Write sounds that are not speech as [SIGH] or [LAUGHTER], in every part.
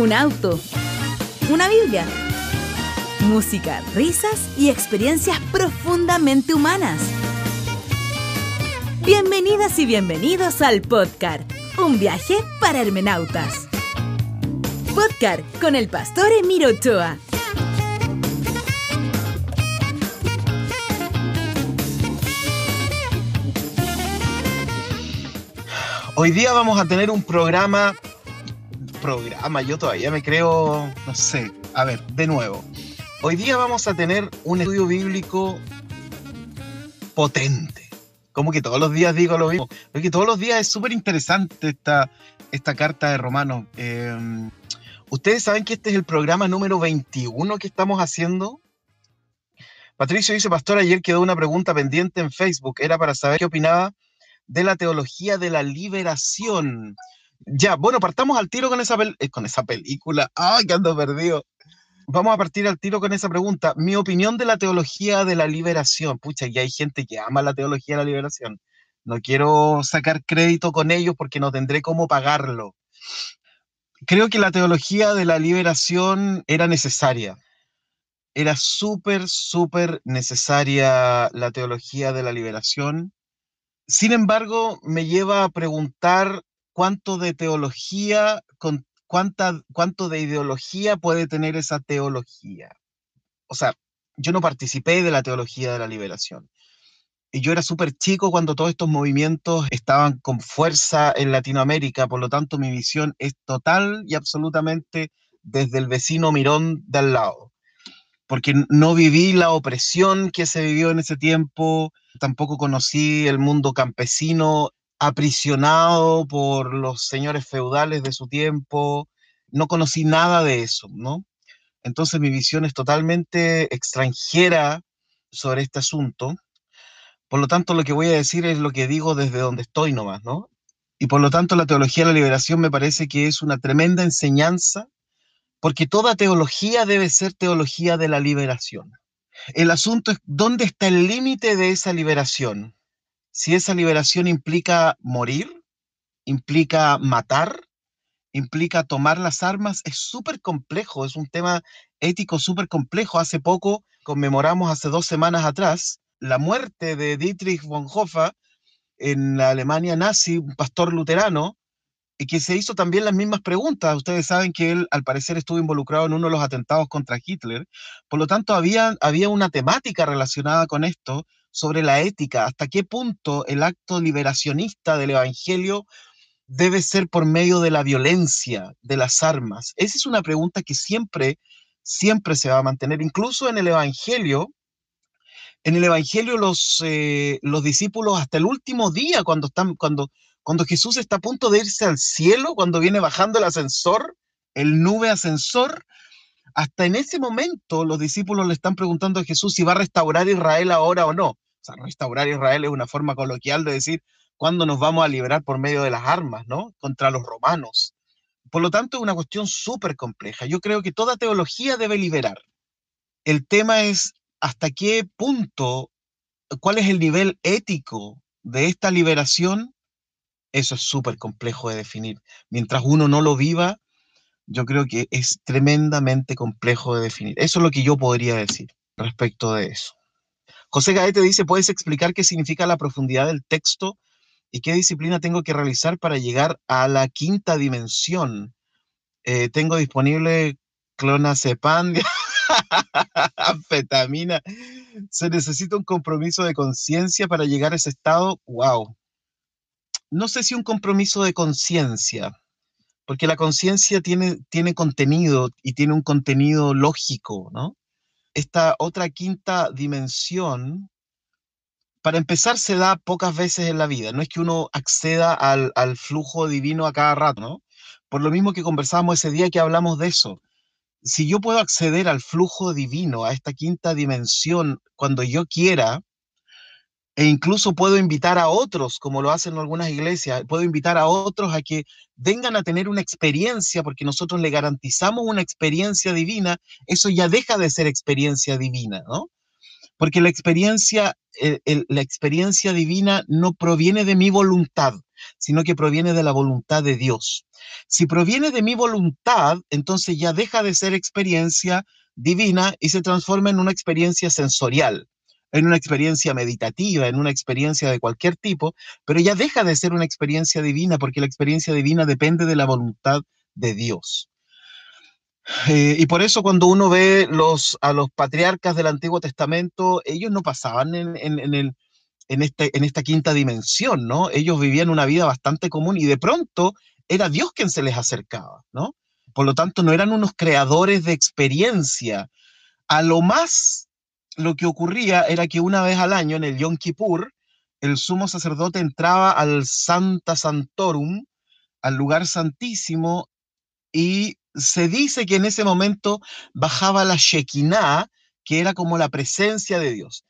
un auto, una Biblia, música, risas y experiencias profundamente humanas. Bienvenidas y bienvenidos al podcast, un viaje para hermenautas. Podcast con el pastor Emiro Ochoa. Hoy día vamos a tener un programa, programa, yo todavía me creo, no sé, a ver, de nuevo. Hoy día vamos a tener un estudio bíblico potente. Como que todos los días digo lo mismo. Porque todos los días es súper interesante esta, esta carta de Romanos. Em, Ustedes saben que este es el programa número 21 que estamos haciendo. Patricio dice, pastor, ayer quedó una pregunta pendiente en Facebook. Era para saber qué opinaba de la teología de la liberación. Ya, bueno, partamos al tiro con esa, eh, con esa película. ¡Ay, que ando perdido! Vamos a partir al tiro con esa pregunta. Mi opinión de la teología de la liberación. Pucha, y hay gente que ama la teología de la liberación. No quiero sacar crédito con ellos porque no tendré cómo pagarlo. Creo que la teología de la liberación era necesaria. Era súper, súper necesaria la teología de la liberación sin embargo, me lleva a preguntar cuánto de teología, con, cuánta, cuánto de ideología puede tener esa teología. O sea, yo no participé de la teología de la liberación. Y yo era súper chico cuando todos estos movimientos estaban con fuerza en Latinoamérica, por lo tanto mi visión es total y absolutamente desde el vecino Mirón de al lado, porque no viví la opresión que se vivió en ese tiempo, tampoco conocí el mundo campesino aprisionado por los señores feudales de su tiempo, no conocí nada de eso, ¿no? Entonces mi visión es totalmente extranjera sobre este asunto. Por lo tanto, lo que voy a decir es lo que digo desde donde estoy nomás, ¿no? Y por lo tanto, la teología de la liberación me parece que es una tremenda enseñanza, porque toda teología debe ser teología de la liberación. El asunto es dónde está el límite de esa liberación. Si esa liberación implica morir, implica matar, implica tomar las armas, es súper complejo, es un tema ético súper complejo. Hace poco conmemoramos, hace dos semanas atrás, la muerte de Dietrich Bonhoeffer en la Alemania nazi, un pastor luterano, y que se hizo también las mismas preguntas. Ustedes saben que él, al parecer, estuvo involucrado en uno de los atentados contra Hitler. Por lo tanto, había, había una temática relacionada con esto sobre la ética, hasta qué punto el acto liberacionista del Evangelio debe ser por medio de la violencia, de las armas. Esa es una pregunta que siempre, siempre se va a mantener. Incluso en el Evangelio, en el Evangelio los, eh, los discípulos hasta el último día, cuando, están, cuando, cuando Jesús está a punto de irse al cielo, cuando viene bajando el ascensor, el nube ascensor, hasta en ese momento los discípulos le están preguntando a Jesús si va a restaurar Israel ahora o no. O sea, restaurar Israel es una forma coloquial de decir cuándo nos vamos a liberar por medio de las armas, ¿no? Contra los romanos. Por lo tanto, es una cuestión súper compleja. Yo creo que toda teología debe liberar. El tema es hasta qué punto, cuál es el nivel ético de esta liberación eso es súper complejo de definir. Mientras uno no lo viva, yo creo que es tremendamente complejo de definir. Eso es lo que yo podría decir respecto de eso. José Gaete dice, ¿puedes explicar qué significa la profundidad del texto y qué disciplina tengo que realizar para llegar a la quinta dimensión? Eh, tengo disponible clonazepam, [LAUGHS] anfetamina. Se necesita un compromiso de conciencia para llegar a ese estado. ¡Wow! no sé si un compromiso de conciencia, porque la conciencia tiene, tiene contenido y tiene un contenido lógico, ¿no? Esta otra quinta dimensión, para empezar, se da pocas veces en la vida. No es que uno acceda al, flujo divino a cada rato, ¿no? Por lo mismo que conversábamos ese día que hablamos de eso. Si yo puedo acceder al flujo divino, a esta quinta dimensión, cuando yo quiera, e incluso puedo invitar a otros, como lo hacen algunas iglesias, puedo invitar a otros a que vengan a tener una experiencia, porque nosotros le garantizamos una experiencia divina, eso ya deja de ser experiencia divina, ¿no? Porque la experiencia, la experiencia divina no proviene de mi voluntad, sino que proviene de la voluntad de Dios. Si proviene de mi voluntad, entonces ya deja de ser experiencia divina y se transforma en una experiencia sensorial, en una experiencia meditativa, en una experiencia de cualquier tipo, pero ya deja de ser una experiencia divina porque la experiencia divina depende de la voluntad de Dios. Eh, y por eso cuando uno ve a los patriarcas del Antiguo Testamento, ellos no pasaban este, en esta quinta dimensión, ¿no? Ellos vivían una vida bastante común y de pronto era Dios quien se les acercaba, ¿no? Por lo tanto, no eran unos creadores de experiencia. A lo más, lo que ocurría era que una vez al año, en el Yom Kippur, el sumo sacerdote entraba al Santa Santorum, al lugar santísimo, y se dice que en ese momento bajaba la Shekinah, que era como la presencia de Dios.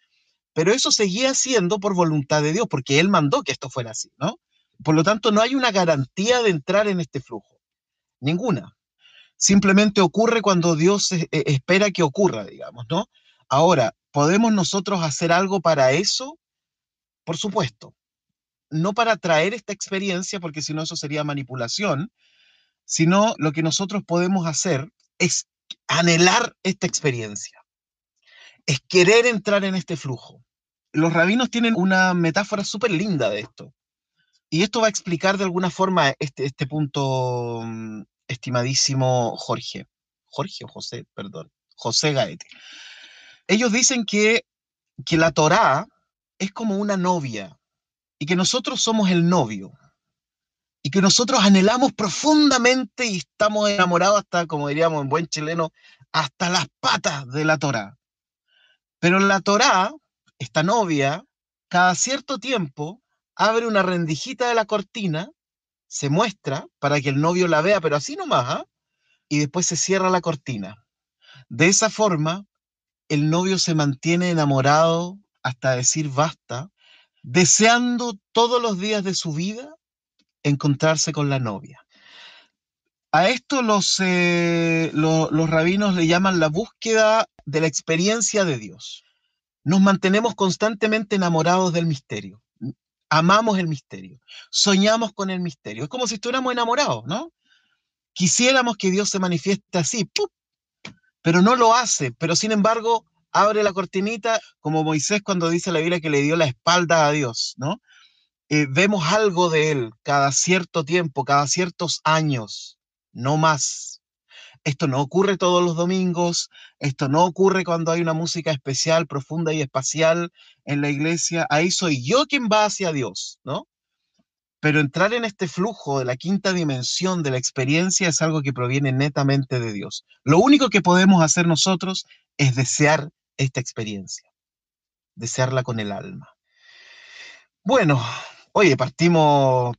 Pero eso seguía siendo por voluntad de Dios, porque Él mandó que esto fuera así, ¿no? Por lo tanto, no hay una garantía de entrar en este flujo. Ninguna. Simplemente ocurre cuando Dios e, e, espera que ocurra, digamos, ¿no? Ahora, ¿podemos nosotros hacer algo para eso? Por supuesto. No para traer esta experiencia, porque si no eso sería manipulación, sino lo que nosotros podemos hacer es anhelar esta experiencia, es querer entrar en este flujo. Los rabinos tienen una metáfora súper linda de esto. Y esto va a explicar de alguna forma este, este punto, mm, estimadísimo Jorge. Jorge o José, perdón. José Gaete. Ellos dicen que, que la Torá es como una novia y que nosotros somos el novio y que nosotros anhelamos profundamente y estamos enamorados hasta, como diríamos en buen chileno, hasta las patas de la Torá. Pero la Torá, esta novia, cada cierto tiempo abre una rendijita de la cortina, se muestra para que el novio la vea, pero así nomás, ¿ah? y después se cierra la cortina. De esa forma, el novio se mantiene enamorado hasta decir basta, deseando todos los días de su vida encontrarse con la novia. A esto los, eh, los rabinos le llaman la búsqueda de la experiencia de Dios. Nos mantenemos constantemente enamorados del misterio. Amamos el misterio. Soñamos con el misterio. Es como si estuviéramos enamorados, ¿no? Quisiéramos que Dios se manifieste así, pero no lo hace. Pero sin embargo, abre la cortinita, como Moisés cuando dice la Biblia que le dio la espalda a Dios, ¿no? Eh, vemos algo de él cada cierto tiempo, cada ciertos años, no más. Esto no ocurre todos los domingos, esto no ocurre cuando hay una música especial, profunda y espacial en la iglesia. Ahí soy yo quien va hacia Dios, ¿no? Pero entrar en este flujo de la quinta dimensión de la experiencia es algo que proviene netamente de Dios. Lo único que podemos hacer nosotros es desear esta experiencia, desearla con el alma. Bueno, Oye, partimos,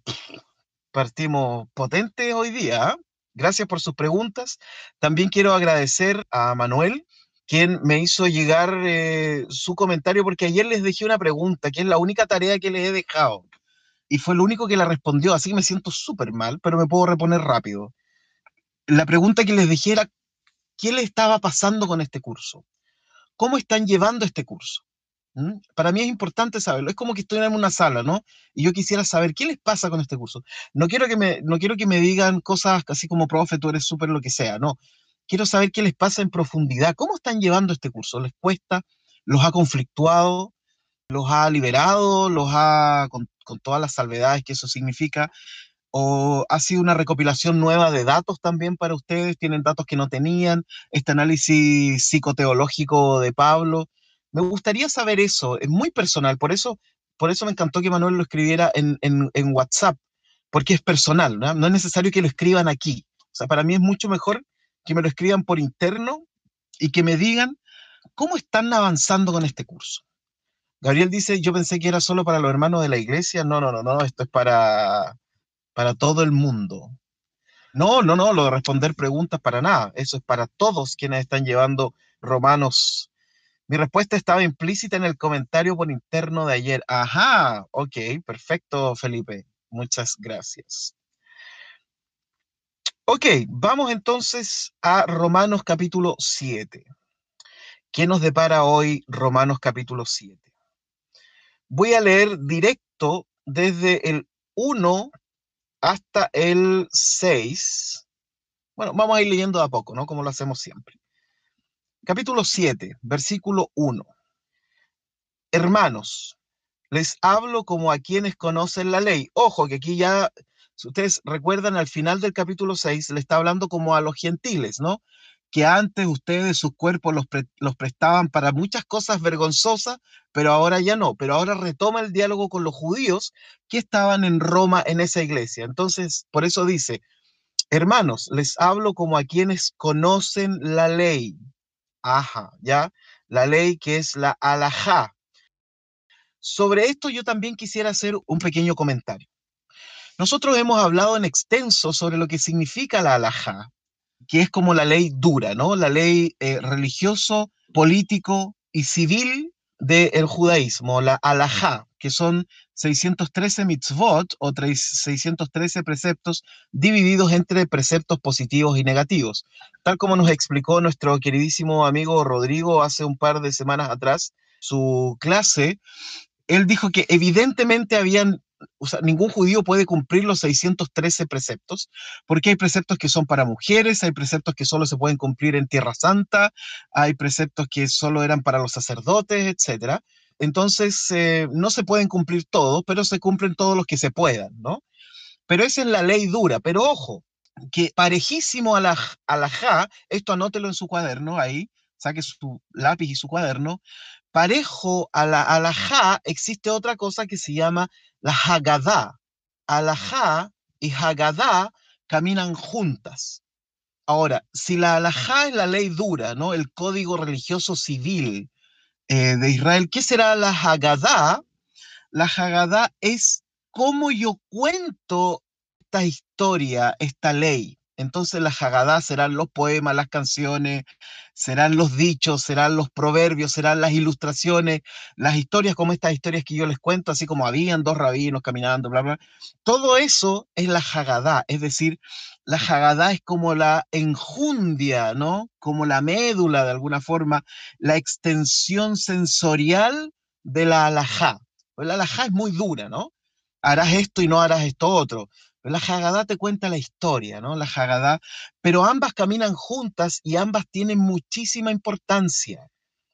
partimos potentes hoy día. ¿ah? Gracias por sus preguntas. También quiero agradecer a Manuel, quien me hizo llegar eh, su comentario, porque ayer les dejé una pregunta, que es la única tarea que les he dejado. Y fue lo único que la respondió, así que me siento súper mal, pero me puedo reponer rápido. La pregunta que les dejé era, ¿qué le estaba pasando con este curso? ¿Cómo están llevando este curso? ¿Mm? Para mí es importante saberlo. Es como que estoy en una sala, ¿no? Y yo quisiera saber qué les pasa con este curso. No quiero que me, no quiero que me digan cosas así como, profe, tú eres súper lo que sea, no. Quiero saber qué les pasa en profundidad. ¿Cómo están llevando este curso? ¿Les cuesta? ¿Los ha conflictuado? ¿Los ha liberado? ¿Los ha, con, todas las salvedades que eso significa? ¿O ha sido una recopilación nueva de datos también para ustedes? ¿Tienen datos que no tenían? ¿Este análisis psicoteológico de Pablo? Me gustaría saber eso, es muy personal, por eso, por eso me encantó que Manuel lo escribiera en, WhatsApp, porque es personal, ¿no? no es necesario que lo escriban aquí. O sea, para mí es mucho mejor que me lo escriban por interno y que me digan cómo están avanzando con este curso. Gabriel dice, yo pensé que era solo para los hermanos de la iglesia. No, no, no, no, esto es para, para todo el mundo. No, no, no, lo de responder preguntas para nada. Eso es para todos quienes están llevando Romanos mi respuesta estaba implícita en el comentario por interno de ayer. Ajá, ok, perfecto, Felipe. Muchas gracias. Ok, vamos entonces a Romanos capítulo 7. ¿Qué nos depara hoy Romanos capítulo 7? Voy a leer directo desde el 1 hasta el 6. Bueno, vamos a ir leyendo de a poco, ¿no? Como lo hacemos siempre. Capítulo 7, versículo 1. Hermanos, les hablo como a quienes conocen la ley. Ojo, que aquí ya, si ustedes recuerdan, al final del capítulo 6 le está hablando como a los gentiles, ¿no? Que antes ustedes sus cuerpos los, los, prestaban para muchas cosas vergonzosas, pero ahora ya no, pero ahora retoma el diálogo con los judíos que estaban en Roma en esa iglesia. Entonces, por eso dice, hermanos, les hablo como a quienes conocen la ley. Ajá, ¿ya? La ley que es la alajá. Sobre esto yo también quisiera hacer un pequeño comentario. Nosotros hemos hablado en extenso sobre lo que significa la alajá, que es como la ley dura, ¿no? La ley eh, religioso, político y civil del judaísmo, la alajá, que son 613 mitzvot o 613 preceptos divididos entre preceptos positivos y negativos. Tal como nos explicó nuestro queridísimo amigo Rodrigo hace un par de semanas atrás, su clase, él dijo que evidentemente habían ningún judío puede cumplir los 613 preceptos, porque hay preceptos que son para mujeres, hay preceptos que solo se pueden cumplir en Tierra Santa, hay preceptos que solo eran para los sacerdotes, etc. Entonces, eh, no se pueden cumplir todos, pero se cumplen todos los que se puedan, ¿no? Pero esa es la ley dura, pero ojo, que parejísimo a la, a la ja, esto anótelo en su cuaderno ahí, saque su lápiz y su cuaderno, parejo a la alajá existe otra cosa que se llama la Haggadah. Alajá y Haggadah caminan juntas. Ahora, si la alajá es la ley dura, ¿no? El código religioso civil eh, de Israel, ¿qué será la Haggadah? La Haggadah es cómo yo cuento esta historia, esta ley. Entonces las Haggadah serán los poemas, las canciones, serán los dichos, serán los proverbios, serán las ilustraciones, las historias como estas historias que yo les cuento, así como habían dos rabinos caminando, bla, bla. Todo eso es la Haggadah, es decir, la Haggadah es como la enjundia, ¿no? Como la médula de alguna forma, la extensión sensorial de la alajá. Pues la alajá es muy dura, ¿no? Harás esto y no harás esto otro la Haggadah te cuenta la historia, ¿no? La Haggadah, pero ambas caminan juntas y ambas tienen muchísima importancia.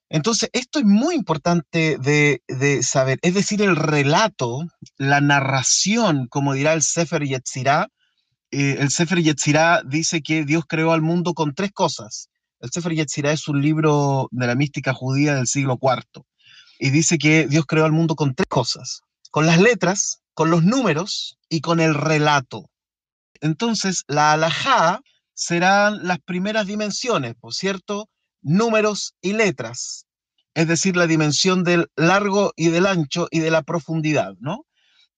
Entonces, esto es muy importante de, saber, es decir, el relato, la narración, como dirá el Sefer Yetzirah, eh, el Sefer Yetzirah dice que Dios creó al mundo con tres cosas. El Sefer Yetzirah es un libro de la mística judía del siglo IV y dice que Dios creó al mundo con tres cosas, con las letras, con los números y con el relato. Entonces, la alajá serán las primeras dimensiones, por cierto, números y letras, es decir, la dimensión del largo y del ancho y de la profundidad, ¿no?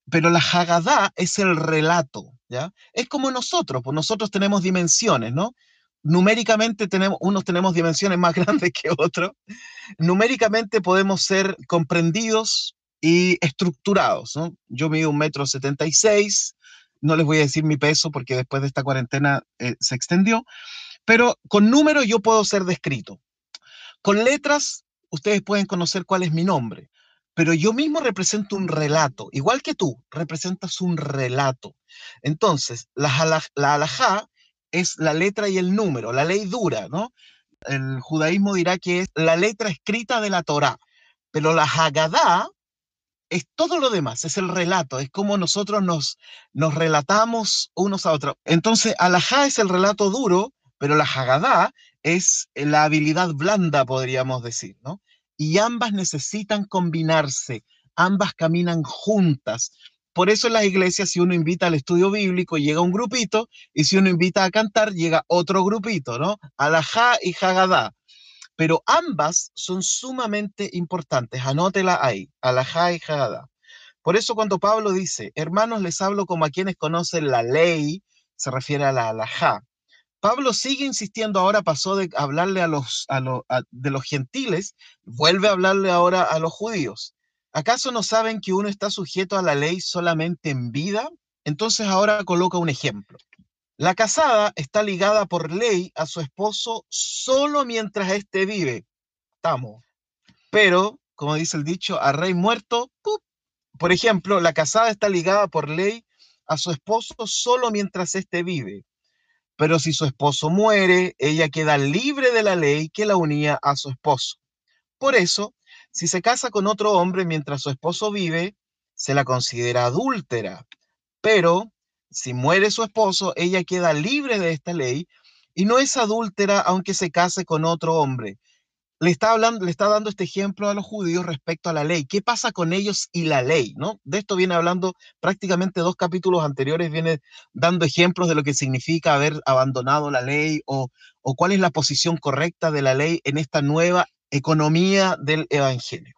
Pero la Haggadah es el relato, ¿ya? Es como nosotros, pues nosotros tenemos dimensiones, ¿no? Numéricamente tenemos, unos tenemos dimensiones más [LAUGHS] grandes que otros. Numéricamente podemos ser comprendidos y estructurados. ¿no? Yo mido un metro setenta y seis, no les voy a decir mi peso porque después de esta cuarentena eh, se extendió, pero con números yo puedo ser descrito. Con letras ustedes pueden conocer cuál es mi nombre, pero yo mismo represento un relato, igual que tú, representas un relato. Entonces, la, la alajá es la letra y el número, la ley dura, ¿no? El judaísmo dirá que es la letra escrita de la Torá, pero la Haggadah es todo lo demás, es el relato, es como nosotros nos, nos relatamos unos a otros. Entonces, alajá es el relato duro, pero la Haggadah es la habilidad blanda, podríamos decir, ¿no? Y ambas necesitan combinarse, ambas caminan juntas. Por eso en las iglesias, si uno invita al estudio bíblico, llega un grupito, y si uno invita a cantar, llega otro grupito, ¿no? Alajá y Haggadah pero ambas son sumamente importantes. Anótela ahí, alajá y Haggadah. Por eso cuando Pablo dice, hermanos, les hablo como a quienes conocen la ley, se refiere a la alajá. Pablo sigue insistiendo, ahora pasó de hablarle a los, de los gentiles, vuelve a hablarle ahora a los judíos. ¿Acaso no saben que uno está sujeto a la ley solamente en vida? Entonces ahora coloca un ejemplo. La casada está ligada por ley a su esposo solo mientras éste vive. Estamos. Pero, como dice el dicho, a rey muerto, por ejemplo, la casada está ligada por ley a su esposo solo mientras éste vive. Pero si su esposo muere, ella queda libre de la ley que la unía a su esposo. Por eso, si se casa con otro hombre mientras su esposo vive, se la considera adúltera. Pero si muere su esposo, ella queda libre de esta ley y no es adúltera aunque se case con otro hombre. Le está hablando, le está dando este ejemplo a los judíos respecto a la ley. ¿Qué pasa con ellos y la ley? ¿no? De esto viene hablando prácticamente dos capítulos anteriores, viene dando ejemplos de lo que significa haber abandonado la ley o, o cuál es la posición correcta de la ley en esta nueva economía del evangelio.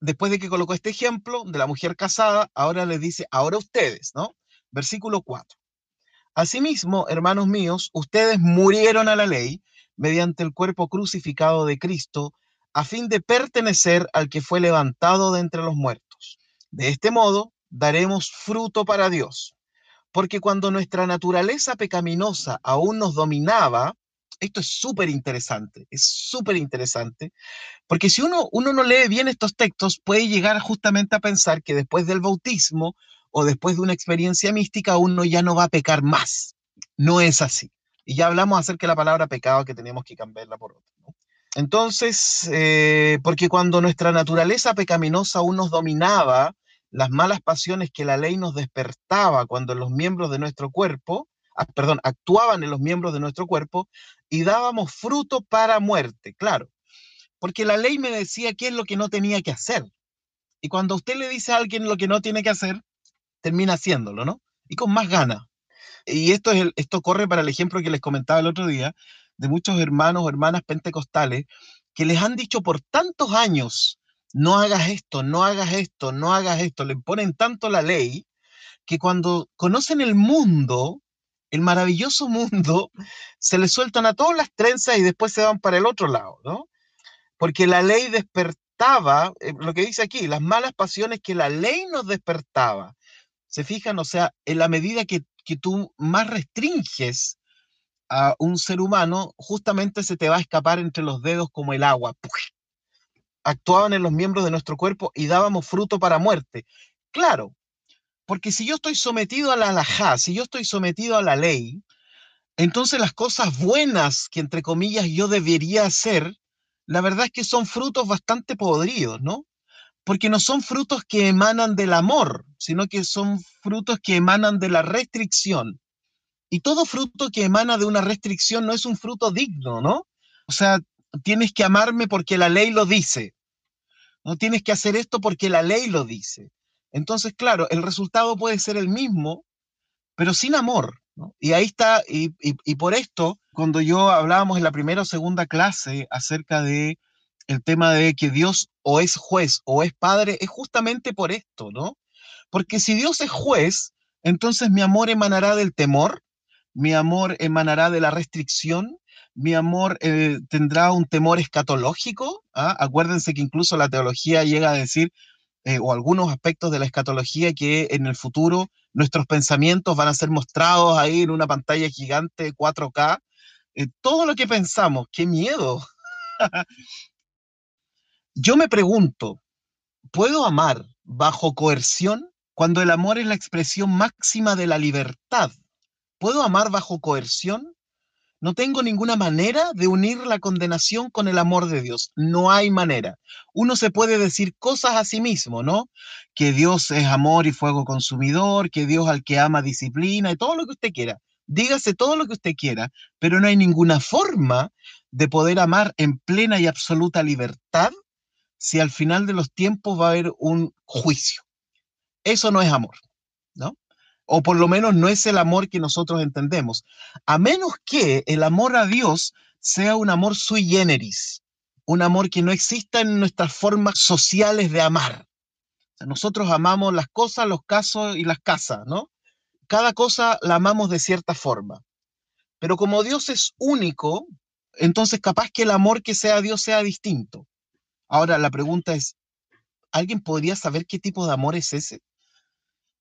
Después de que colocó este ejemplo de la mujer casada, ahora le dice, ahora ustedes, ¿no? Versículo 4. Asimismo, hermanos míos, ustedes murieron a la ley mediante el cuerpo crucificado de Cristo, a fin de pertenecer al que fue levantado de entre los muertos. De este modo, daremos fruto para Dios. Porque cuando nuestra naturaleza pecaminosa aún nos dominaba, esto es súper interesante, es súper interesante, porque si uno, uno no lee bien estos textos, puede llegar justamente a pensar que después del bautismo o después de una experiencia mística, uno ya no va a pecar más. No es así. Y ya hablamos acerca de la palabra pecado que tenemos que cambiarla por otra. Entonces, eh, porque cuando nuestra naturaleza pecaminosa aún nos dominaba, las malas pasiones que la ley nos despertaba cuando los miembros de nuestro cuerpo, ah, perdón, actuaban en los miembros de nuestro cuerpo y dábamos fruto para muerte, claro. Porque la ley me decía qué es lo que no tenía que hacer. Y cuando usted le dice a alguien lo que no tiene que hacer, termina haciéndolo, ¿no? Y con más ganas. Y esto, es esto corre para el ejemplo que les comentaba el otro día de muchos hermanos o hermanas pentecostales que les han dicho por tantos años, no hagas esto, no hagas esto, no hagas esto, le ponen tanto la ley, que cuando conocen el mundo, el maravilloso mundo, se les sueltan a todas las trenzas y después se van para el otro lado, ¿no? Porque la ley despertaba, eh, lo que dice aquí, las malas pasiones que la ley nos despertaba. ¿Se fijan? O sea, en la medida que, que tú más restringes a un ser humano, justamente se te va a escapar entre los dedos como el agua. Actuaban en los miembros de nuestro cuerpo y dábamos fruto para muerte. Claro, porque si yo estoy sometido a la alajá, si yo estoy sometido a la ley, entonces las cosas buenas que entre comillas yo debería hacer, la verdad es que son frutos bastante podridos, ¿no? Porque no son frutos que emanan del amor, sino que son frutos que emanan de la restricción. Y todo fruto que emana de una restricción no es un fruto digno, ¿no? O sea, tienes que amarme porque la ley lo dice. No tienes que hacer esto porque la ley lo dice. Entonces, claro, el resultado puede ser el mismo, pero sin amor. Y ahí está, y, por esto, cuando yo hablábamos en la primera o segunda clase acerca de el tema de que Dios o es juez o es padre, es justamente por esto, ¿no? Porque si Dios es juez, entonces mi amor emanará del temor, mi amor emanará de la restricción, mi amor eh, tendrá un temor escatológico. ¿ah? Acuérdense que incluso la teología llega a decir eh, o algunos aspectos de la escatología que en el futuro nuestros pensamientos van a ser mostrados ahí en una pantalla gigante 4K. Eh, todo lo que pensamos, qué miedo. [LAUGHS] Yo me pregunto, ¿puedo amar bajo coerción cuando el amor es la expresión máxima de la libertad? ¿Puedo amar bajo coerción? No tengo ninguna manera de unir la condenación con el amor de Dios. No hay manera. Uno se puede decir cosas a sí mismo, ¿no? Que Dios es amor y fuego consumidor, que Dios al que ama disciplina y todo lo que usted quiera. Dígase todo lo que usted quiera, pero no hay ninguna forma de poder amar en plena y absoluta libertad si al final de los tiempos va a haber un juicio. Eso no es amor, ¿no? o por lo menos no es el amor que nosotros entendemos, a menos que el amor a Dios sea un amor sui generis, un amor que no exista en nuestras formas sociales de amar. nosotros amamos las cosas, los casos y las casas, ¿no? Cada cosa la amamos de cierta forma. Pero como Dios es único, entonces capaz que el amor que sea Dios sea distinto. Ahora la pregunta es, ¿alguien podría saber qué tipo de amor es ese?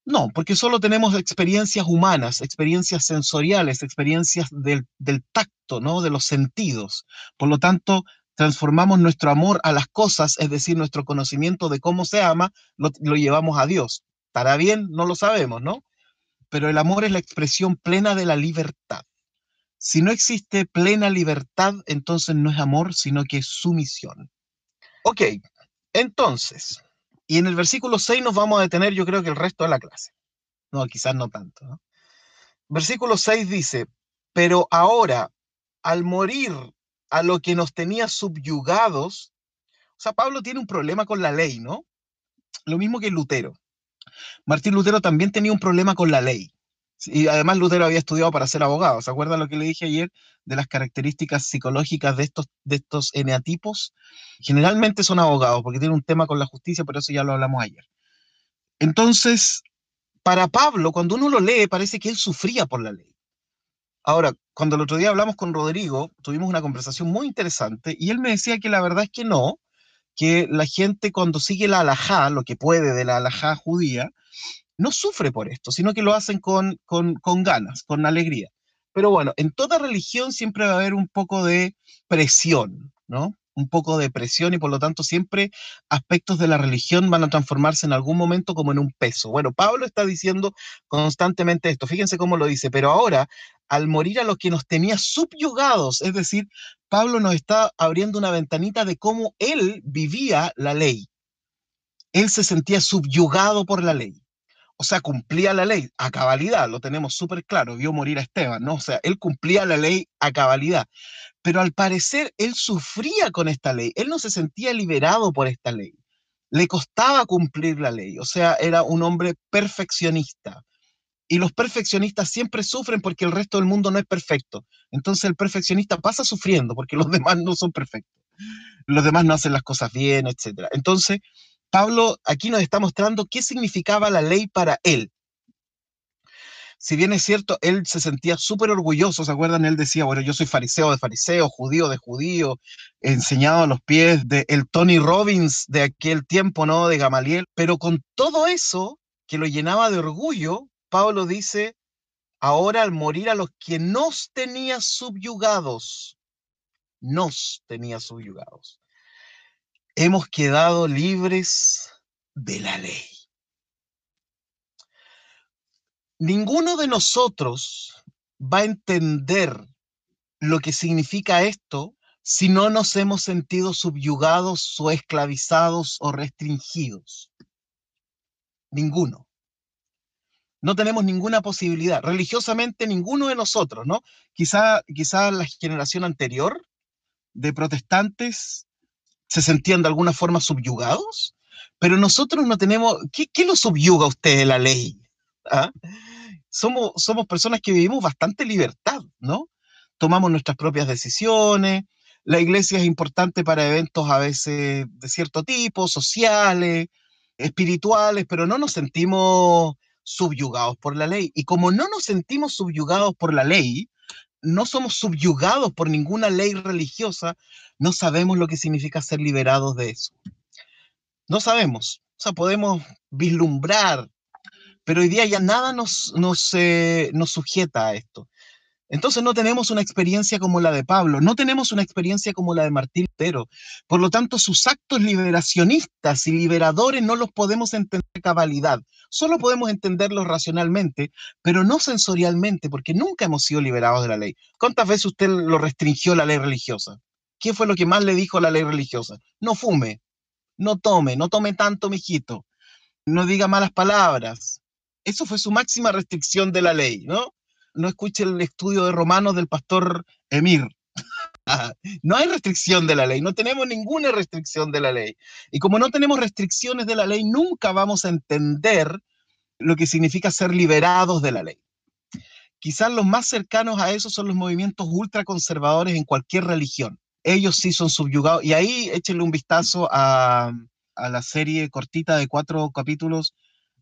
No, porque solo tenemos experiencias humanas, experiencias sensoriales, experiencias del, tacto, ¿no? De los sentidos. Por lo tanto, transformamos nuestro amor a las cosas, es decir, nuestro conocimiento de cómo se ama, lo, llevamos a Dios. ¿Estará bien? No lo sabemos, ¿no? pero el amor es la expresión plena de la libertad. Si no existe plena libertad, entonces no es amor, sino que es sumisión. Ok, entonces, y en el versículo 6 nos vamos a detener, yo creo que el resto de la clase. No, quizás no tanto. Versículo 6 dice, pero ahora, al morir a lo que nos tenía subyugados, o sea, Pablo tiene un problema con la ley, ¿no? Lo mismo que Lutero. Martín Lutero también tenía un problema con la ley. Y además Lutero había estudiado para ser abogado. ¿Se acuerdan lo que le dije ayer de las características psicológicas de estos, de estos eneatipos? Generalmente son abogados porque tienen un tema con la justicia, pero eso ya lo hablamos ayer. Entonces, para Pablo, cuando uno lo lee, parece que él sufría por la ley. Ahora, cuando el otro día hablamos con Rodrigo, tuvimos una conversación muy interesante y él me decía que la verdad es que no, que la gente cuando sigue la alajá, lo que puede de la alajá judía, no sufre por esto, sino que lo hacen con, con, con ganas, con alegría. Pero bueno, en toda religión siempre va a haber un poco de presión, ¿no? un poco de presión y por lo tanto siempre aspectos de la religión van a transformarse en algún momento como en un peso. Bueno, Pablo está diciendo constantemente esto, fíjense cómo lo dice, pero ahora al morir a los que nos tenía subyugados, es decir, Pablo nos está abriendo una ventanita de cómo él vivía la ley. Él se sentía subyugado por la ley. O sea, cumplía la ley a cabalidad, lo tenemos súper claro, vio morir a Esteban, ¿no? O sea, él cumplía la ley a cabalidad pero al parecer él sufría con esta ley, él no se sentía liberado por esta ley, le costaba cumplir la ley, o sea, era un hombre perfeccionista. Y los perfeccionistas siempre sufren porque el resto del mundo no es perfecto. Entonces el perfeccionista pasa sufriendo porque los [LAUGHS] demás no son perfectos. Los demás no hacen las cosas bien, etc. Entonces, Pablo aquí nos está mostrando qué significaba la ley para él si bien es cierto, él se sentía súper orgulloso, ¿se acuerdan? Él decía, bueno, yo soy fariseo de fariseo, judío de judío, enseñado a los pies de el Tony Robbins de aquel tiempo, ¿no? De Gamaliel, pero con todo eso que lo llenaba de orgullo, Pablo dice, ahora al morir a los que nos tenía subyugados, nos tenía subyugados, hemos quedado libres de la ley ninguno de nosotros va a entender lo que significa esto si no nos hemos sentido subyugados o esclavizados o restringidos. Ninguno. No tenemos ninguna posibilidad. Religiosamente, ninguno de nosotros, ¿no? Quizá, quizá la generación anterior de protestantes se sentían de alguna forma subyugados, pero nosotros no tenemos. ¿Qué, qué lo subyuga a usted de la ley? ¿Ah? somos, somos personas que vivimos bastante libertad, ¿no? Tomamos nuestras propias decisiones, la iglesia es importante para eventos a veces de cierto tipo, sociales, espirituales, pero no nos sentimos subyugados por la ley. Y como no nos sentimos subyugados por la ley, no somos subyugados por ninguna ley religiosa, no sabemos lo que significa ser liberados de eso. No sabemos. O sea, podemos vislumbrar pero hoy día ya nada nos, nos, eh, nos sujeta a esto. Entonces no tenemos una experiencia como la de Pablo, no tenemos una experiencia como la de Martín Lutero. Por lo tanto, sus actos liberacionistas y liberadores no los podemos entender cabalidad. Solo podemos entenderlos racionalmente, pero no sensorialmente, porque nunca hemos sido liberados de la ley. ¿Cuántas veces usted lo restringió la ley religiosa? ¿Qué fue lo que más le dijo la ley religiosa? No fume, no tome, no tome tanto, mijito, no diga malas palabras, eso fue su máxima restricción de la ley, ¿no? No escuche el estudio de Romanos del pastor Emir. [LAUGHS] no hay restricción de la ley, no tenemos ninguna restricción de la ley. Y como no tenemos restricciones de la ley, nunca vamos a entender lo que significa ser liberados de la ley. Quizás los más cercanos a eso son los movimientos ultraconservadores en cualquier religión. Ellos sí son subyugados. Y ahí échenle un vistazo a, a la serie cortita de cuatro capítulos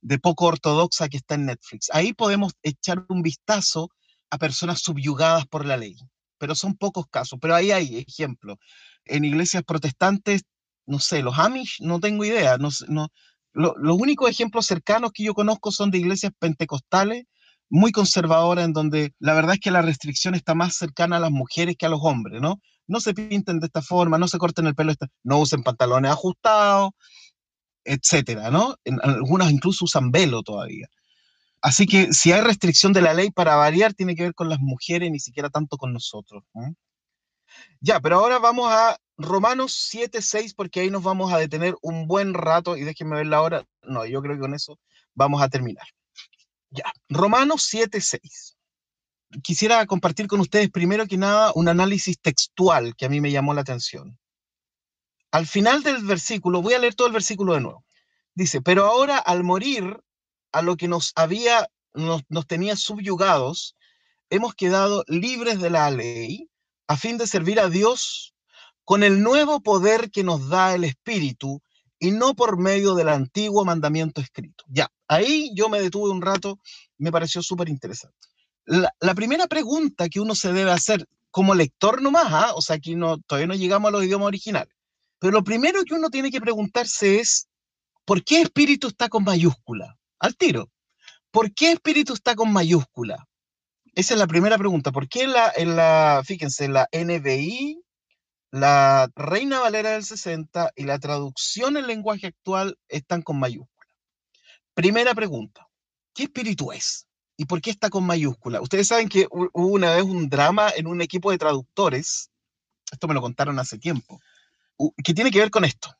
de poco ortodoxa que está en Netflix. Ahí podemos echar un vistazo a personas subyugadas por la ley, pero son pocos casos. Pero ahí hay ejemplos. En iglesias protestantes, no sé, los Amish, no tengo idea. No, no, los únicos ejemplos cercanos que yo conozco son de iglesias pentecostales muy conservadoras, en donde la verdad es que la restricción está más cercana a las mujeres que a los hombres, ¿no? No se pinten de esta forma, no se corten el pelo, no usen pantalones ajustados, etcétera, ¿no? En, algunas incluso usan velo todavía. Así que si hay restricción de la ley para variar, tiene que ver con las mujeres, ni siquiera tanto con nosotros. Ya, pero ahora vamos a Romanos 7, 6, porque ahí nos vamos a detener un buen rato y déjenme ver la hora. No, yo creo que con eso vamos a terminar. Ya, Romanos 7, 6. Quisiera compartir con ustedes primero que nada un análisis textual que a mí me llamó la atención. Al final del versículo, voy a leer todo el versículo de nuevo. Dice, pero ahora al morir a lo que nos había, nos, nos tenía subyugados, hemos quedado libres de la ley a fin de servir a Dios con el nuevo poder que nos da el Espíritu y no por medio del antiguo mandamiento escrito. Ya, ahí yo me detuve un rato, me pareció súper interesante. La, primera pregunta que uno se debe hacer como lector nomás, ¿ah? o sea, aquí no, todavía no llegamos a los idiomas originales, pero lo primero que uno tiene que preguntarse es, ¿por qué espíritu está con mayúscula? Al tiro. ¿Por qué espíritu está con mayúscula? Esa es la primera pregunta. ¿Por qué en la, en la fíjense, la NBI, la Reina Valera del 60 y la traducción en lenguaje actual están con mayúscula? Primera pregunta. ¿Qué espíritu es? ¿Y por qué está con mayúscula? Ustedes saben que hubo una vez un drama en un equipo de traductores, esto me lo contaron hace tiempo, que tiene que ver con esto.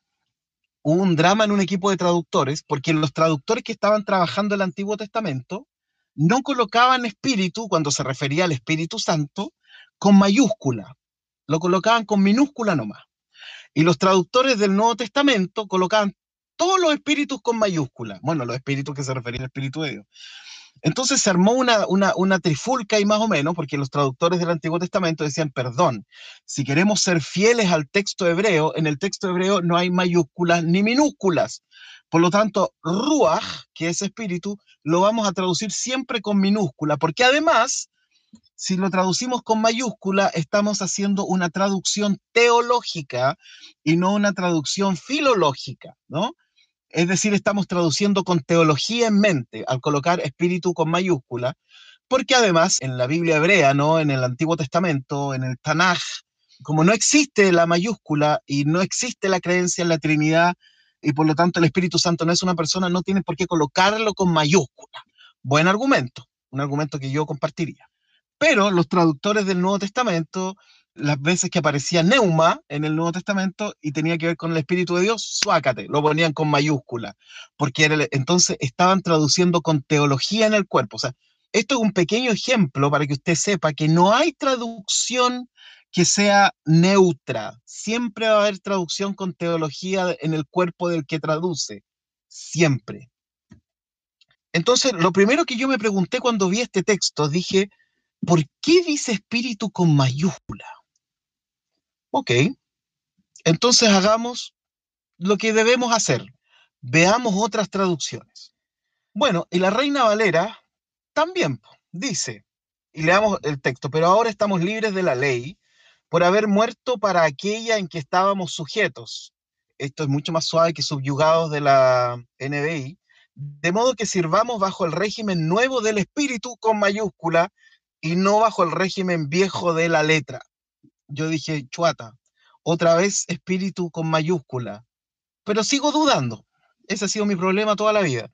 Hubo un drama en un equipo de traductores porque los traductores que estaban trabajando el Antiguo Testamento no colocaban espíritu, cuando se refería al Espíritu Santo, con mayúscula. Lo colocaban con minúscula nomás. Y los traductores del Nuevo Testamento colocaban todos los espíritus con mayúscula. Bueno, los espíritus que se referían al Espíritu de Dios. Entonces se armó una, una, una trifulca y más o menos, porque los traductores del Antiguo Testamento decían, perdón, si queremos ser fieles al texto hebreo, en el texto hebreo no hay mayúsculas ni minúsculas. Por lo tanto, ruach, que es espíritu, lo vamos a traducir siempre con minúscula, porque además, si lo traducimos con mayúscula, estamos haciendo una traducción teológica y no una traducción filológica, ¿no? Es decir, estamos traduciendo con teología en mente al colocar espíritu con mayúscula, porque además en la Biblia hebrea, ¿no? En el Antiguo Testamento, en el Tanaj, como no existe la mayúscula y no existe la creencia en la Trinidad y por lo tanto el Espíritu Santo no es una persona, no tiene por qué colocarlo con mayúscula. Buen argumento, un argumento que yo compartiría. Pero los traductores del Nuevo Testamento las veces que aparecía neuma en el Nuevo Testamento y tenía que ver con el Espíritu de Dios, suácate, lo ponían con mayúscula, porque entonces estaban traduciendo con teología en el cuerpo. O sea, esto es un pequeño ejemplo para que usted sepa que no hay traducción que sea neutra. Siempre va a haber traducción con teología en el cuerpo del que traduce. Siempre. Entonces, lo primero que yo me pregunté cuando vi este texto, dije, ¿por qué dice espíritu con mayúscula? Ok, entonces hagamos lo que debemos hacer. Veamos otras traducciones. Bueno, y la Reina Valera también dice, y leamos el texto, pero ahora estamos libres de la ley por haber muerto para aquella en que estábamos sujetos. Esto es mucho más suave que subyugados de la NBI. De modo que sirvamos bajo el régimen nuevo del espíritu con mayúscula y no bajo el régimen viejo de la letra yo dije, chuata, otra vez espíritu con mayúscula. Pero sigo dudando. Ese ha sido mi problema toda la vida.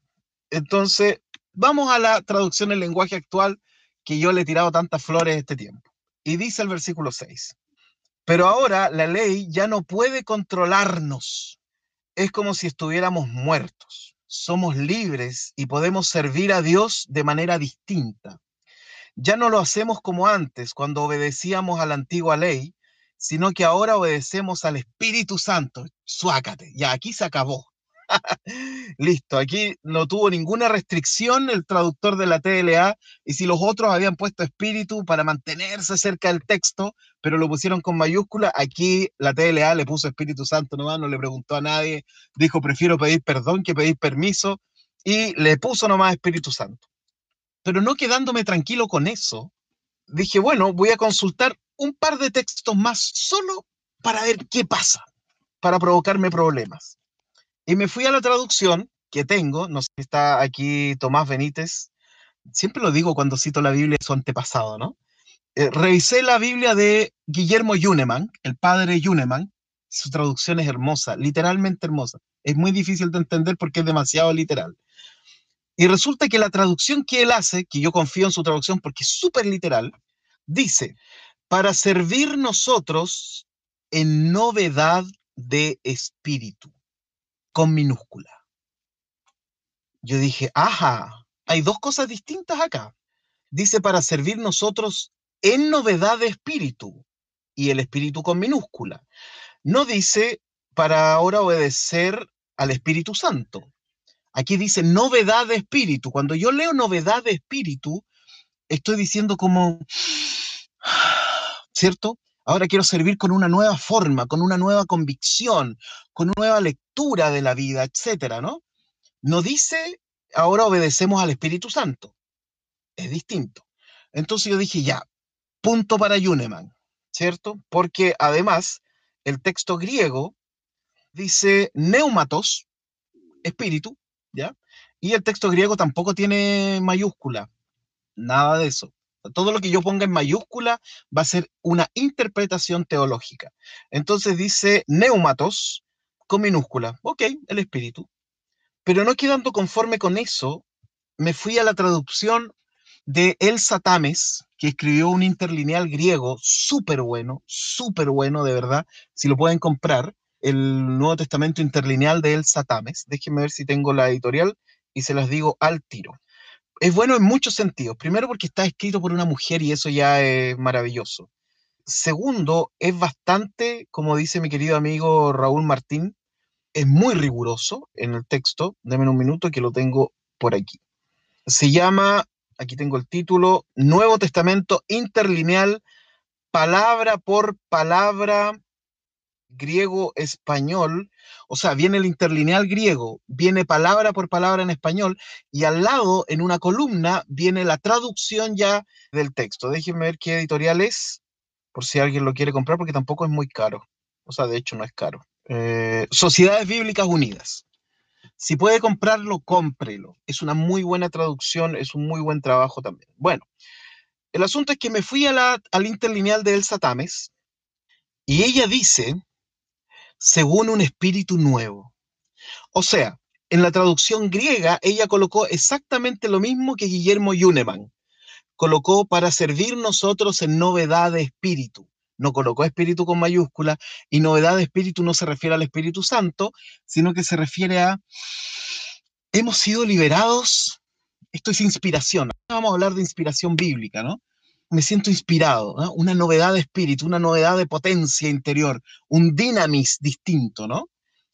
Entonces, vamos a la traducción en lenguaje actual que yo le he tirado tantas flores este tiempo. Y dice el versículo 6. Pero ahora la ley ya no puede controlarnos. Es como si estuviéramos muertos. Somos libres y podemos servir a Dios de manera distinta. Ya no lo hacemos como antes, cuando obedecíamos a la antigua ley, sino que ahora obedecemos al Espíritu Santo. Suácate, ya aquí se acabó. [LAUGHS] Listo, aquí no tuvo ninguna restricción el traductor de la TLA y si los otros habían puesto espíritu para mantenerse cerca del texto, pero lo pusieron con mayúscula, aquí la TLA le puso Espíritu Santo nomás, no le preguntó a nadie, dijo prefiero pedir perdón que pedir permiso y le puso nomás Espíritu Santo. Pero no quedándome tranquilo con eso, dije, bueno, voy a consultar un par de textos más solo para ver qué pasa, para provocarme problemas. Y me fui a la traducción que tengo, no sé está aquí Tomás Benítez, siempre lo digo cuando cito la Biblia, su antepasado, ¿no? Eh, revisé la Biblia de Guillermo Yuneman, el padre Yuneman, su traducción es hermosa, literalmente hermosa. Es muy difícil de entender porque es demasiado literal. Y resulta que la traducción que él hace, que yo confío en su traducción porque es súper literal, dice, para servir nosotros en novedad de espíritu, con minúscula. Yo dije, ajá, hay dos cosas distintas acá. Dice para servir nosotros en novedad de espíritu y el espíritu con minúscula. No dice para ahora obedecer al Espíritu Santo. Aquí dice novedad de espíritu. Cuando yo leo novedad de espíritu, estoy diciendo como, ¿cierto? Ahora quiero servir con una nueva forma, con una nueva convicción, con una nueva lectura de la vida, etcétera, ¿no? No dice ahora obedecemos al Espíritu Santo. Es distinto. Entonces yo dije, ya, punto para Yuneman, ¿cierto? Porque además el texto griego dice neumatos, espíritu, ¿ya? Y el texto griego tampoco tiene mayúscula, nada de eso. Todo lo que yo ponga en mayúscula va a ser una interpretación teológica. Entonces dice neumatos con minúscula. Ok, el espíritu. Pero no quedando conforme con eso, me fui a la traducción de El Satames, que escribió un interlineal griego súper bueno, súper bueno, de verdad. Si lo pueden comprar, el Nuevo Testamento interlineal de El Satames. Déjenme ver si tengo la editorial y se las digo al tiro. Es bueno en muchos sentidos. Primero porque está escrito por una mujer y eso ya es maravilloso. Segundo, es bastante, como dice mi querido amigo Raúl Martín, es muy riguroso en el texto. Deme un minuto que lo tengo por aquí. Se llama, aquí tengo el título, Nuevo Testamento interlineal, palabra por palabra, griego-español, o sea, viene el interlineal griego, viene palabra por palabra en español, y al lado, en una columna, viene la traducción ya del texto. Déjenme ver qué editorial es, por si alguien lo quiere comprar, porque tampoco es muy caro. O sea, de hecho no es caro. Eh, Sociedades Bíblicas Unidas. Si puede comprarlo, cómprelo. Es una muy buena traducción, es un muy buen trabajo también. Bueno, el asunto es que me fui a la, al interlineal de Elsa Tames y ella dice según un espíritu nuevo. O sea, en la traducción griega, ella colocó exactamente lo mismo que Guillermo Yuneman. Colocó para servir nosotros en novedad de espíritu. No colocó espíritu con mayúscula y novedad de espíritu no se refiere al Espíritu Santo, sino que se refiere a hemos sido liberados. Esto es inspiración. Vamos a hablar de inspiración bíblica, ¿no? Me siento inspirado, una novedad de espíritu, una novedad de potencia interior, un dinamis distinto, ¿no?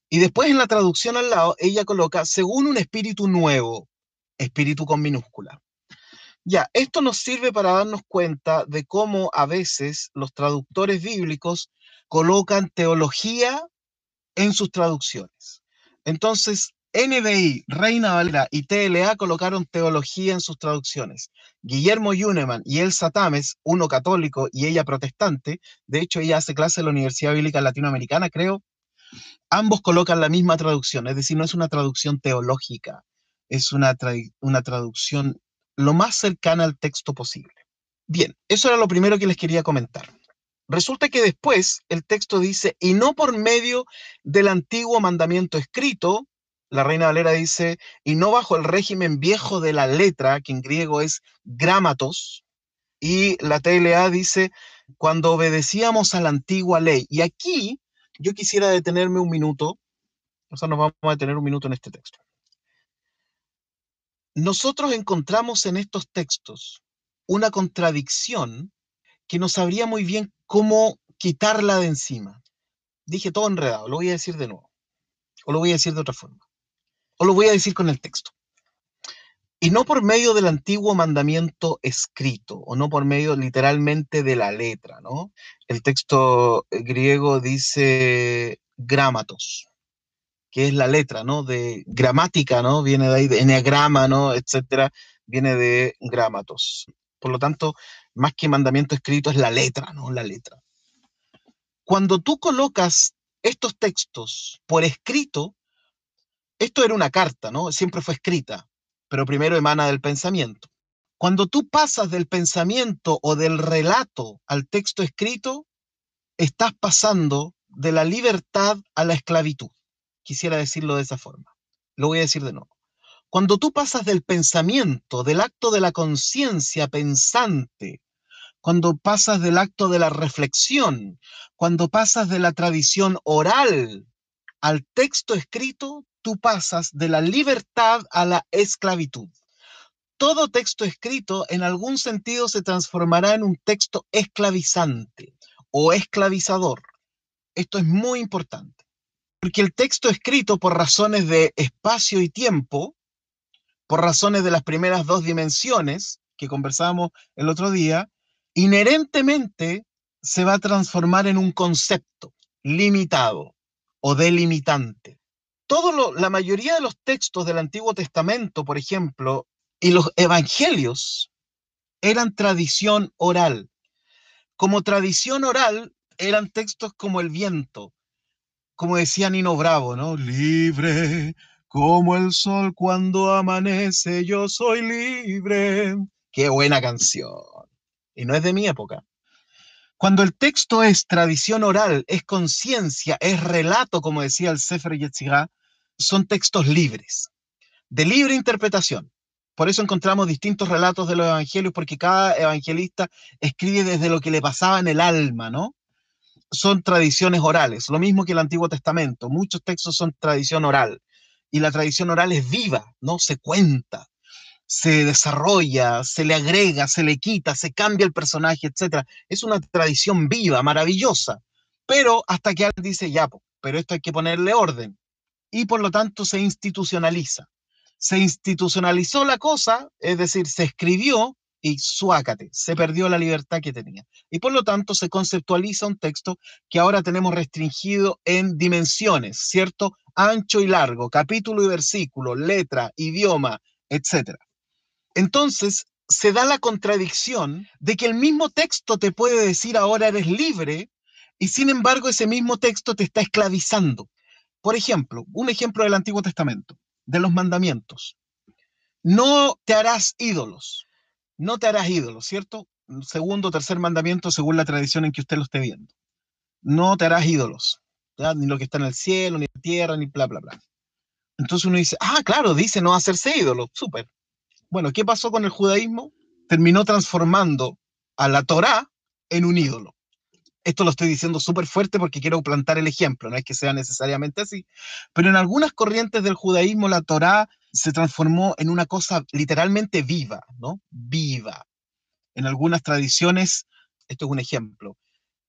Y después en la traducción al lado, ella coloca, según un espíritu nuevo, espíritu con minúscula. Ya, esto nos sirve para darnos cuenta de cómo a veces los traductores bíblicos colocan teología en sus traducciones. Entonces, NBI, Reina Valera y TLA colocaron teología en sus traducciones. Guillermo Yuneman y Elsa Tames, uno católico y ella protestante, de hecho ella hace clase en la Universidad Bíblica Latinoamericana, creo, ambos colocan la misma traducción, es decir, no es una traducción teológica, es una, una traducción lo más cercana al texto posible. Bien, eso era lo primero que les quería comentar. Resulta que después el texto dice, y no por medio del antiguo mandamiento escrito, la Reina Valera dice, y no bajo el régimen viejo de la letra, que en griego es gramatos, y la TLA dice, cuando obedecíamos a la antigua ley. Y aquí yo quisiera detenerme un minuto, o sea, nos vamos a detener un minuto en este texto. Nosotros encontramos en estos textos una contradicción que no sabría muy bien cómo quitarla de encima. Dije todo enredado, lo voy a decir de nuevo, o lo voy a decir de otra forma. O lo voy a decir con el texto. Y no por medio del antiguo mandamiento escrito, o no por medio literalmente de la letra, ¿no? El texto griego dice gramatos, que es la letra, ¿no? De gramática, ¿no? Viene de ahí, de eneagrama, ¿no? Etcétera, viene de gramatos. Por lo tanto, más que mandamiento escrito es la letra, ¿no? La letra. Cuando tú colocas estos textos por escrito, esto era una carta, ¿no? Siempre fue escrita, pero primero emana del pensamiento. Cuando tú pasas del pensamiento o del relato al texto escrito, estás pasando de la libertad a la esclavitud. Quisiera decirlo de esa forma. Lo voy a decir de nuevo. Cuando tú pasas del pensamiento, del acto de la conciencia pensante, cuando pasas del acto de la reflexión, cuando pasas de la tradición oral al texto escrito, tú pasas de la libertad a la esclavitud. Todo texto escrito en algún sentido se transformará en un texto esclavizante o esclavizador. Esto es muy importante, porque el texto escrito por razones de espacio y tiempo, por razones de las primeras dos dimensiones que conversábamos el otro día, inherentemente se va a transformar en un concepto limitado o delimitante. La mayoría de los textos del Antiguo Testamento, por ejemplo, y los evangelios eran tradición oral. Como tradición oral eran textos como el viento, como decía Nino Bravo, ¿no? Libre como el sol cuando amanece, yo soy libre. Qué buena canción. Y no es de mi época. Cuando el texto es tradición oral, es conciencia, es relato, como decía el Sefer Yetzirah, son textos libres, de libre interpretación. Por eso encontramos distintos relatos de los evangelios, porque cada evangelista escribe desde lo que le pasaba en el alma, ¿no? Son tradiciones orales, lo mismo que el Antiguo Testamento. Muchos textos son tradición oral, y la tradición oral es viva, ¿no? Se cuenta, se desarrolla, se le agrega, se le quita, se cambia el personaje, etc. Es una tradición viva, maravillosa, pero hasta que alguien dice, ya, pero esto hay que ponerle orden, y por lo tanto se institucionaliza se institucionalizó la cosa, es decir, se escribió y suácate, se perdió la libertad que tenía. Y por lo tanto se conceptualiza un texto que ahora tenemos restringido en dimensiones, ¿cierto? Ancho y largo, capítulo y versículo, letra, idioma, etc. Entonces, se da la contradicción de que el mismo texto te puede decir ahora eres libre y sin embargo ese mismo texto te está esclavizando. Por ejemplo, un ejemplo del Antiguo Testamento de los mandamientos. No te harás ídolos, no te harás ídolos, ¿cierto? Segundo, tercer mandamiento según la tradición en que usted lo esté viendo. No te harás ídolos, ni lo que está en el cielo, ni en la tierra, ni bla, bla, bla. Entonces uno dice, ah, claro, dice no hacerse ídolos, súper. Bueno, ¿qué pasó con el judaísmo? Terminó transformando a la Torá en un ídolo. Esto lo estoy diciendo súper fuerte porque quiero plantar el ejemplo, no es que sea necesariamente así, pero en algunas corrientes del judaísmo la Torá se transformó en una cosa literalmente viva, ¿no? Viva. En algunas tradiciones, esto es un ejemplo,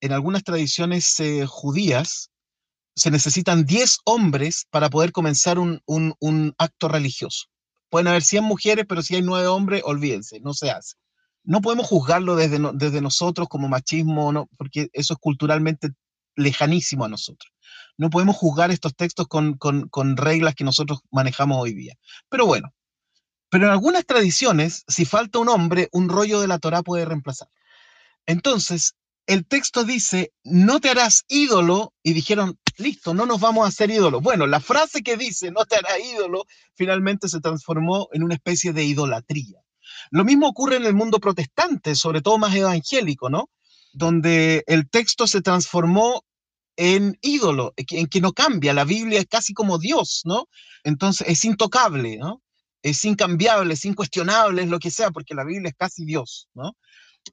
en algunas tradiciones eh, judías se necesitan 10 hombres para poder comenzar un, un acto religioso. Pueden haber 100 mujeres, pero si hay 9 hombres, olvídense, no se hace no podemos juzgarlo desde, nosotros como machismo, no, porque eso es culturalmente lejanísimo a nosotros. No podemos juzgar estos textos con, reglas que nosotros manejamos hoy día. Pero bueno, pero en algunas tradiciones, si falta un hombre, un rollo de la Torah puede reemplazar. Entonces, el texto dice, no te harás ídolo, y dijeron, listo, no nos vamos a hacer ídolo. Bueno, la frase que dice, no te harás ídolo, finalmente se transformó en una especie de idolatría. Lo mismo ocurre en el mundo protestante, sobre todo más evangélico, ¿no? Donde el texto se transformó en ídolo, en que no cambia, la Biblia es casi como Dios, ¿no? Entonces es intocable, ¿no? Es incambiable, es incuestionable, es lo que sea, porque la Biblia es casi Dios, ¿no?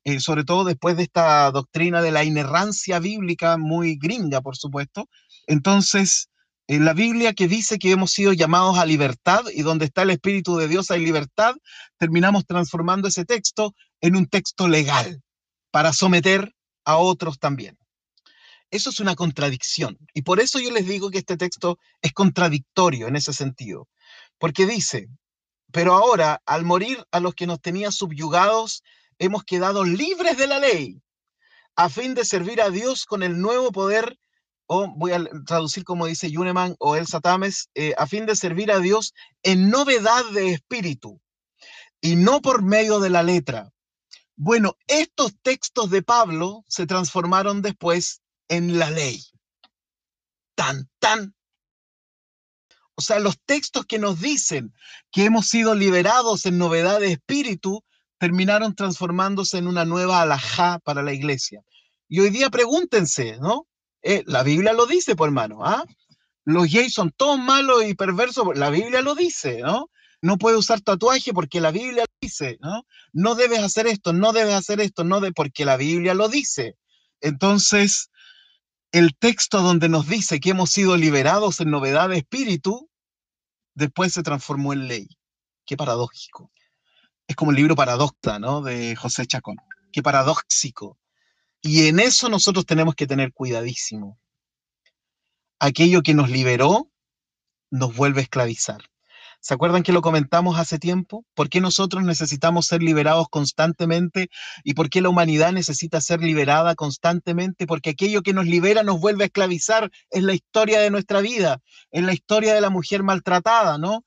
Eh, sobre todo después de esta doctrina de la inerrancia bíblica muy gringa, por supuesto. Entonces, en la Biblia que dice que hemos sido llamados a libertad y donde está el Espíritu de Dios hay libertad, terminamos transformando ese texto en un texto legal para someter a otros también. Eso es una contradicción y por eso yo les digo que este texto es contradictorio en ese sentido, porque dice, pero ahora al morir a los que nos tenía subyugados, hemos quedado libres de la ley a fin de servir a Dios con el nuevo poder o voy a traducir como dice Yuneman o El Satames, eh, a fin de servir a Dios en novedad de espíritu y no por medio de la letra. Bueno, estos textos de Pablo se transformaron después en la ley. Tan, tan. O sea, los textos que nos dicen que hemos sido liberados en novedad de espíritu terminaron transformándose en una nueva alajá para la iglesia. Y hoy día pregúntense, ¿no? Eh, la Biblia lo dice, pues hermano, ¿ah? Los gays son todos malos y perversos, la Biblia lo dice, ¿no? no puedes usar tatuaje porque la Biblia lo dice, ¿no? No debes hacer esto, no debes hacer esto, no de porque la Biblia lo dice. Entonces, el texto donde nos dice que hemos sido liberados en novedad de espíritu, después se transformó en ley. Qué paradójico. Es como el libro Paradoxa, ¿no? De José Chacón. Qué paradójico. Y en eso nosotros tenemos que tener cuidadísimo. Aquello que nos liberó nos vuelve a esclavizar. ¿Se acuerdan que lo comentamos hace tiempo? ¿Por qué nosotros necesitamos ser liberados constantemente y por qué la humanidad necesita ser liberada constantemente? Porque aquello que nos libera nos vuelve a esclavizar. Es la historia de nuestra vida, es la historia de la mujer maltratada, ¿no?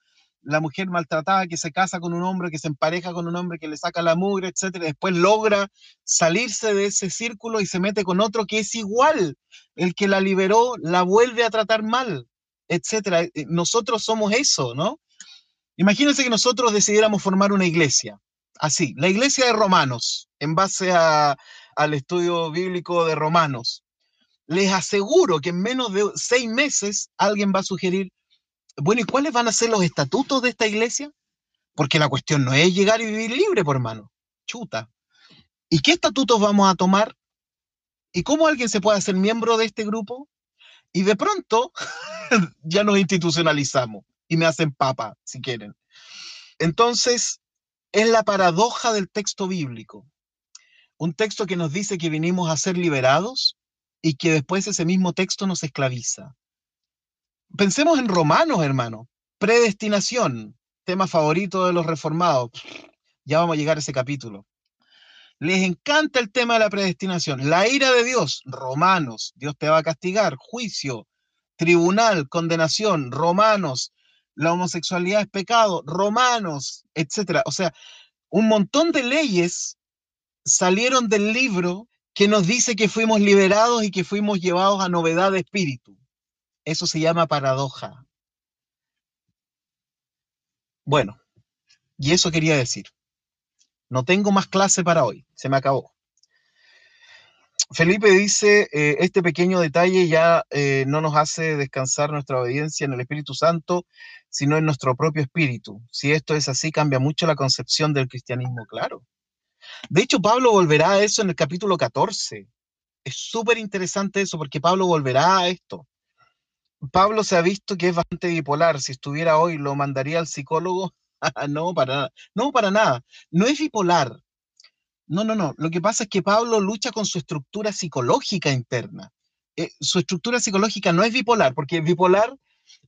La mujer maltratada que se casa con un hombre, que se empareja con un hombre, que le saca la mugre, etcétera, después logra salirse de ese círculo y se mete con otro que es igual. El que la liberó la vuelve a tratar mal, etcétera. Eh, nosotros somos eso, ¿no? Imagínense que nosotros decidiéramos formar una iglesia, así, la iglesia de Romanos, en base al estudio bíblico de Romanos. Les aseguro que en menos de seis meses alguien va a sugerir, bueno, ¿y cuáles van a ser los estatutos de esta iglesia? Porque la cuestión no es llegar y vivir libre, por hermano. Chuta. ¿Y qué estatutos vamos a tomar? ¿Y cómo alguien se puede hacer miembro de este grupo? Y de pronto [LAUGHS] ya nos institucionalizamos y me hacen papa, si quieren. Entonces, es la paradoja del texto bíblico. Un texto que nos dice que vinimos a ser liberados y que después ese mismo texto nos esclaviza. Pensemos en Romanos, hermano. Predestinación, tema favorito de los reformados. Ya vamos a llegar a ese capítulo. Les encanta el tema de la predestinación. La ira de Dios, Romanos, Dios te va a castigar, juicio, tribunal, condenación, Romanos, la homosexualidad es pecado, romanos, etcétera. O sea, un montón de leyes salieron del libro que nos dice que fuimos liberados y que fuimos llevados a novedad de espíritu. Eso se llama paradoja. Bueno, y eso quería decir. No tengo más clase para hoy, se me acabó. Felipe dice, eh, este pequeño detalle ya eh, no nos hace descansar nuestra obediencia en el Espíritu Santo, sino en nuestro propio espíritu. Si esto es así, cambia mucho la concepción del cristianismo, claro. De hecho, Pablo volverá a eso en el capítulo 14. Es súper interesante eso porque Pablo volverá a esto. Pablo se ha visto que es bastante bipolar. Si estuviera hoy, lo mandaría al psicólogo. [LAUGHS] no, para No, para nada. No es bipolar. No, no, no. Lo que pasa es que Pablo lucha con su estructura psicológica interna. Eh, su estructura psicológica no es bipolar, porque bipolar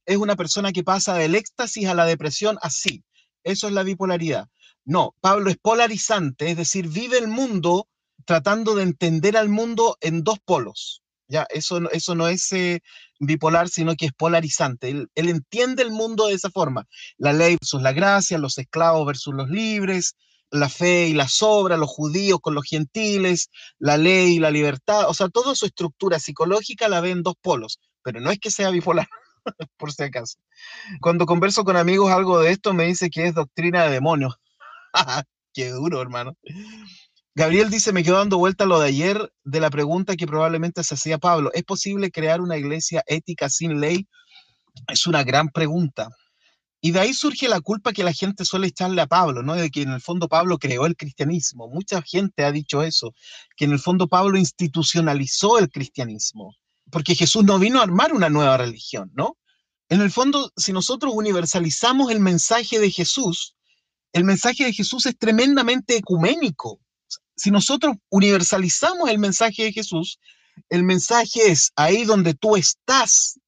es una persona que pasa del éxtasis a la depresión así. Eso es la bipolaridad. No, Pablo es polarizante, es decir, vive el mundo tratando de entender al mundo en dos polos. Ya, eso, eso no es eh, bipolar, sino que es polarizante. Él, él, entiende el mundo de esa forma. La ley versus la gracia, los esclavos versus los libres, la fe y las obras, los judíos con los gentiles, la ley y la libertad, o sea, toda su estructura psicológica la ve en dos polos, pero no es que sea bipolar, [LAUGHS] por si acaso. Cuando converso con amigos algo de esto, me dice que es doctrina de demonios. [LAUGHS] Qué duro, hermano. Gabriel dice, me quedo dando vuelta lo de ayer de la pregunta que probablemente se hacía Pablo. ¿Es posible crear una iglesia ética sin ley? Es una gran pregunta. Y de ahí surge la culpa que la gente suele echarle a Pablo, ¿no? De que en el fondo Pablo creó el cristianismo. Mucha gente ha dicho eso, que en el fondo Pablo institucionalizó el cristianismo, porque Jesús no vino a armar una nueva religión, ¿no? En el fondo, si nosotros universalizamos el mensaje de Jesús, el mensaje de Jesús es tremendamente ecuménico. Si nosotros universalizamos el mensaje de Jesús, el mensaje es ahí donde tú estás,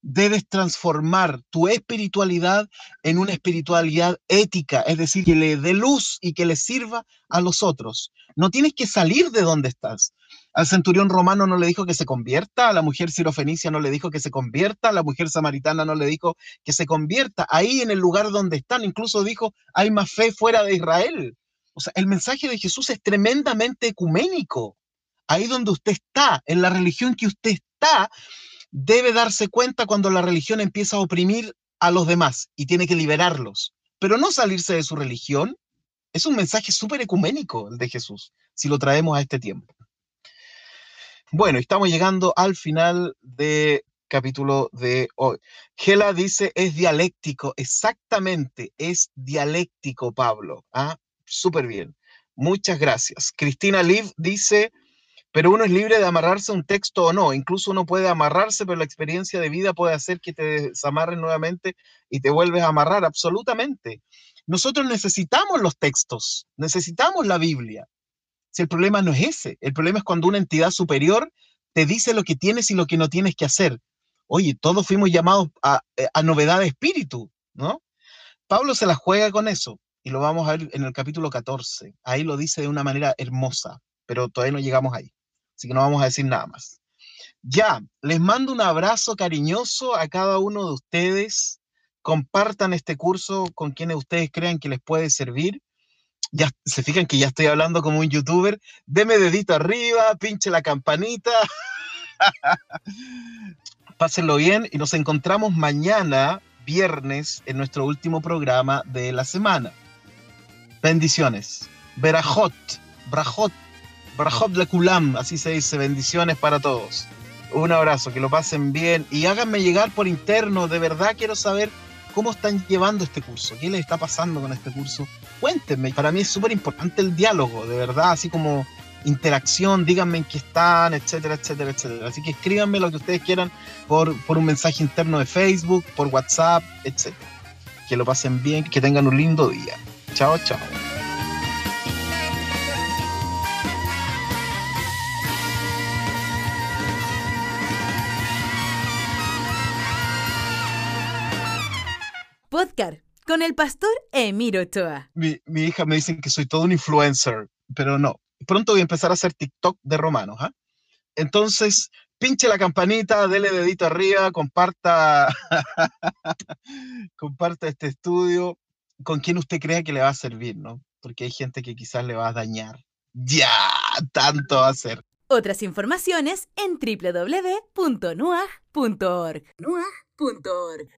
debes transformar tu espiritualidad en una espiritualidad ética, es decir, que le dé luz y que le sirva a los otros. No tienes que salir de donde estás. Al centurión romano no le dijo que se convierta, a la mujer sirofenicia no le dijo que se convierta, a la mujer samaritana no le dijo que se convierta. Ahí en el lugar donde están, incluso dijo, hay más fe fuera de Israel. O sea, el mensaje de Jesús es tremendamente ecuménico. Ahí donde usted está, en la religión que usted está, debe darse cuenta cuando la religión empieza a oprimir a los demás y tiene que liberarlos, pero no salirse de su religión. Es un mensaje súper ecuménico el de Jesús, si lo traemos a este tiempo. Bueno, estamos llegando al final de capítulo de hoy. Gela dice, es dialéctico, exactamente, es dialéctico, Pablo. ¿ah? Súper bien. Muchas gracias. Cristina Liv dice, pero uno es libre de amarrarse a un texto o no. Incluso uno puede amarrarse, pero la experiencia de vida puede hacer que te desamarres nuevamente y te vuelves a amarrar. Absolutamente. Nosotros necesitamos los textos, necesitamos la Biblia. Si el problema no es ese, el problema es cuando una entidad superior te dice lo que tienes y lo que no tienes que hacer. Oye, todos fuimos llamados a, eh, a novedad de espíritu, ¿no? Pablo se la juega con eso y lo vamos a ver en el capítulo 14. Ahí lo dice de una manera hermosa, pero todavía no llegamos ahí. Así que no vamos a decir nada más. Ya, les mando un abrazo cariñoso a cada uno de ustedes. Compartan este curso con quienes ustedes crean que les puede servir. Ya se fijan que ya estoy hablando como un youtuber. Deme dedito arriba, pinche la campanita. [LAUGHS] Pásenlo bien y nos encontramos mañana, viernes, en nuestro último programa de la semana. Bendiciones. Berajot, Brajot Brahop de Kulam, así se dice, bendiciones para todos. Un abrazo, que lo pasen bien y háganme llegar por interno, de verdad quiero saber cómo están llevando este curso, qué les está pasando con este curso. Cuéntenme, para mí es súper importante el diálogo, de verdad, así como interacción, díganme en qué están, etcétera, etcétera, etcétera. Así que escríbanme lo que ustedes quieran por, por un mensaje interno de Facebook, por WhatsApp, etcétera. Que lo pasen bien, que tengan un lindo día. Chao, chao. Podcast con el pastor Emiro Ochoa. Mi, mi, hija me dicen que soy todo un influencer, pero no. Pronto voy a empezar a hacer TikTok de romanos. ¿ah? Entonces, pinche la campanita, dele dedito arriba, comparta, [LAUGHS] comparta este estudio con quien usted crea que le va a servir, ¿no? Porque hay gente que quizás le va a dañar. Ya, tanto va a ser. Otras informaciones en www.nuag.org. Nuag.org.